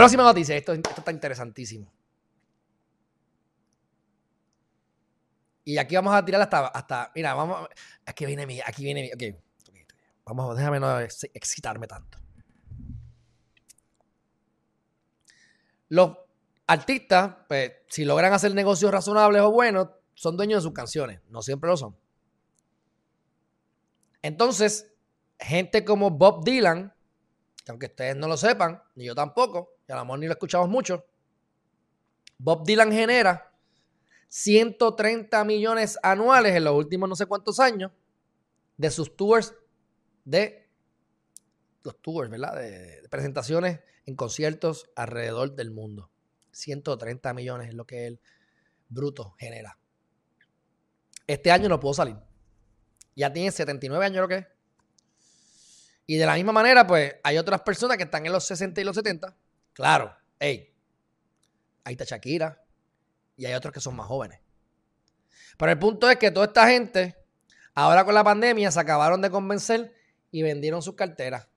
Próxima noticia. Esto, está interesantísimo. Y aquí vamos a tirar hasta, hasta mira, vamos, aquí viene mi, aquí viene mi, ok, vamos, déjame no excitarme tanto. Los artistas, pues, si logran hacer negocios razonables o buenos, son dueños de sus canciones. No siempre lo son. Entonces, gente como Bob Dylan, que aunque ustedes no lo sepan, ni yo tampoco, y a lo mejor ni lo escuchamos mucho, Bob Dylan genera 130 millones anuales en los últimos no sé cuántos años de sus tours de los tours, ¿verdad? De, presentaciones en conciertos alrededor del mundo. 130 millones es lo que él bruto genera. Este año no pudo salir. Ya tiene 79 años lo que es. Y de la misma manera, pues hay otras personas que están en los 60 y los 70. Claro, hey, ahí está Shakira, y hay otros que son más jóvenes. Pero el punto es que toda esta gente, ahora con la pandemia, se acabaron de convencer y vendieron sus carteras.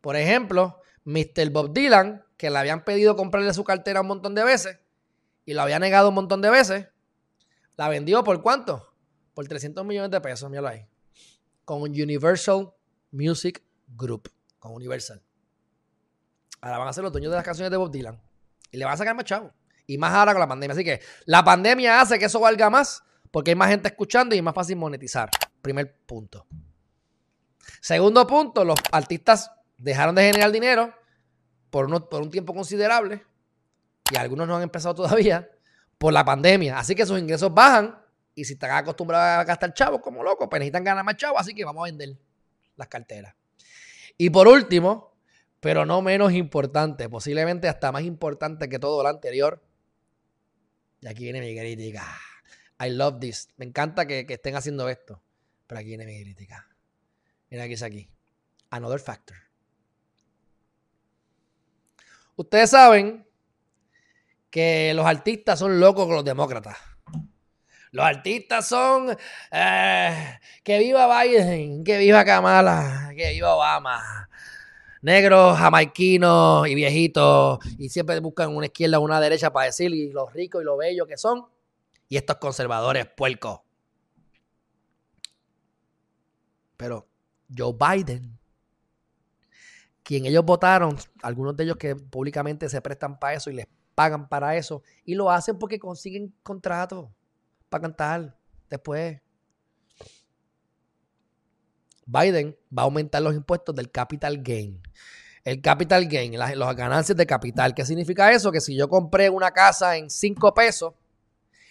Por ejemplo, Mr. Bob Dylan, que le habían pedido comprarle su cartera un montón de veces y lo había negado un montón de veces, la vendió por cuánto? Por 300 millones de pesos, míralo ahí. Con Universal Music Group, con Universal. Ahora van a ser los dueños de las canciones de Bob Dylan y le van a sacar más chavo. Y más ahora con la pandemia. Así que la pandemia hace que eso valga más porque hay más gente escuchando y es más fácil monetizar. Primer punto. Segundo punto, los artistas dejaron de generar dinero por, por un tiempo considerable y algunos no han empezado todavía por la pandemia. Así que sus ingresos bajan y si están acostumbrados a gastar chavos como locos, pues necesitan ganar más chavos, así que vamos a vender las carteras. Y por último, pero no menos importante, posiblemente hasta más importante que todo lo anterior, y aquí viene mi crítica. I love this. Me encanta que, estén haciendo esto. Pero aquí viene mi crítica. Mira aquí es aquí. Another factor. Ustedes saben que los artistas son locos con los demócratas. Los artistas son eh, que viva Biden, que viva Kamala, que viva Obama negros, jamaiquinos y viejitos, y siempre buscan una izquierda o una derecha para decir y lo ricos y lo bello que son, y estos conservadores puercos. Pero Joe Biden, quien ellos votaron, algunos de ellos que públicamente se prestan para eso y les pagan para eso, y lo hacen porque consiguen contratos para cantar después. Biden va a aumentar los impuestos del capital gain. El capital gain, las, ganancias de capital. ¿Qué significa eso? Que si yo compré una casa en 5 pesos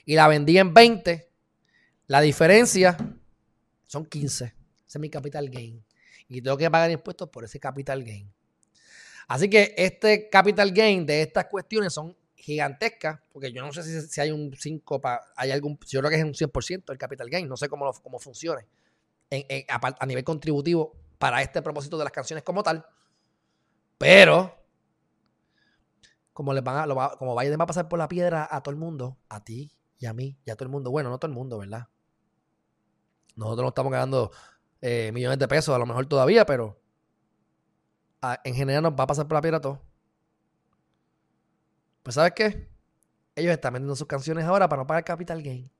y la vendí en 20, la diferencia son 15. Ese es mi capital gain. Y tengo que pagar impuestos por ese capital gain. Así que este capital gain de estas cuestiones son gigantescas, porque yo no sé si, hay un 5, hay algún, yo creo que es un 100% el capital gain, no sé cómo, cómo funcione a, nivel contributivo para este propósito de las canciones como tal. Pero, como, les van a, como Biden va a pasar por la piedra a todo el mundo, a ti y a mí y a todo el mundo. Bueno, no todo el mundo, ¿verdad? Nosotros no estamos ganando eh, millones de pesos, a lo mejor todavía, pero en general nos va a pasar por la piedra a todos. Pues, ¿sabes qué? Ellos están vendiendo sus canciones ahora para no pagar capital gain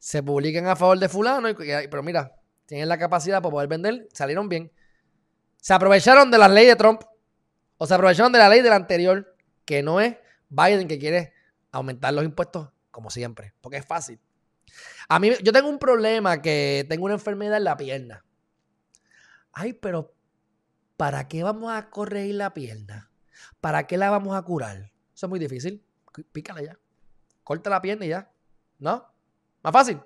se publiquen a favor de fulano, pero mira, tienen la capacidad para poder vender, salieron bien. Se aprovecharon de la ley de Trump o se aprovecharon de la ley del anterior, que no es Biden que quiere aumentar los impuestos como siempre, porque es fácil. A mí, yo tengo un problema que tengo una enfermedad en la pierna. Ay, pero ¿para qué vamos a corregir la pierna? ¿Para qué la vamos a curar? Eso es muy difícil. Pícala ya. Corta la pierna y ya. ¿No? Más fácil.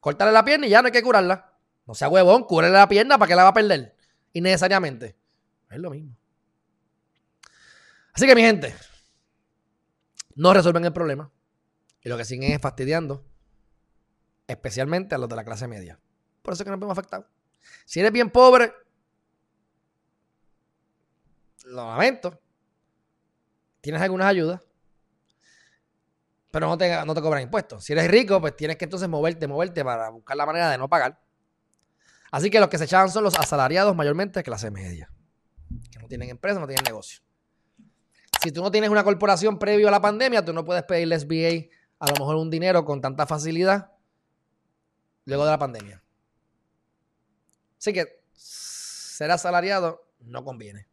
Córtale la pierna y ya no hay que curarla. No sea huevón, cúrele la pierna para que la va a perder. Innecesariamente. Es lo mismo. Así que, mi gente, no resuelven el problema. Y lo que siguen es fastidiando. Especialmente a los de la clase media. Por eso es que nos vemos afectados. Si eres bien pobre, lo lamento. Tienes algunas ayudas pero no te, no te cobran impuestos. Si eres rico, pues tienes que entonces moverte, moverte para buscar la manera de no pagar. Así que los que se echaban son los asalariados mayormente de clase media, que no tienen empresa, no tienen negocio. Si tú no tienes una corporación previo a la pandemia, tú no puedes pedirle SBA a lo mejor un dinero con tanta facilidad luego de la pandemia. Así que ser asalariado no conviene.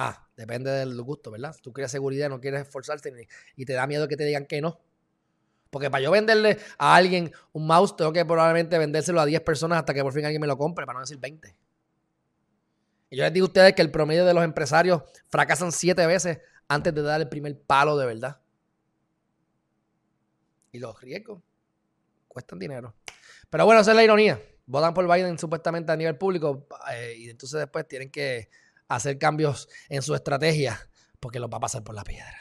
Ah, depende del gusto, ¿verdad? Tú quieres seguridad, no quieres esforzarte y te da miedo que te digan que no. Porque para yo venderle a alguien un mouse, tengo que probablemente vendérselo a 10 personas hasta que por fin alguien me lo compre, para no decir 20. Y yo les digo a ustedes que el promedio de los empresarios fracasan 7 veces antes de dar el primer palo de verdad. Y los riesgos cuestan dinero. Pero bueno, esa es la ironía. Votan por Biden supuestamente a nivel público eh, y entonces después tienen que hacer cambios en su estrategia porque los va a pasar por la piedra.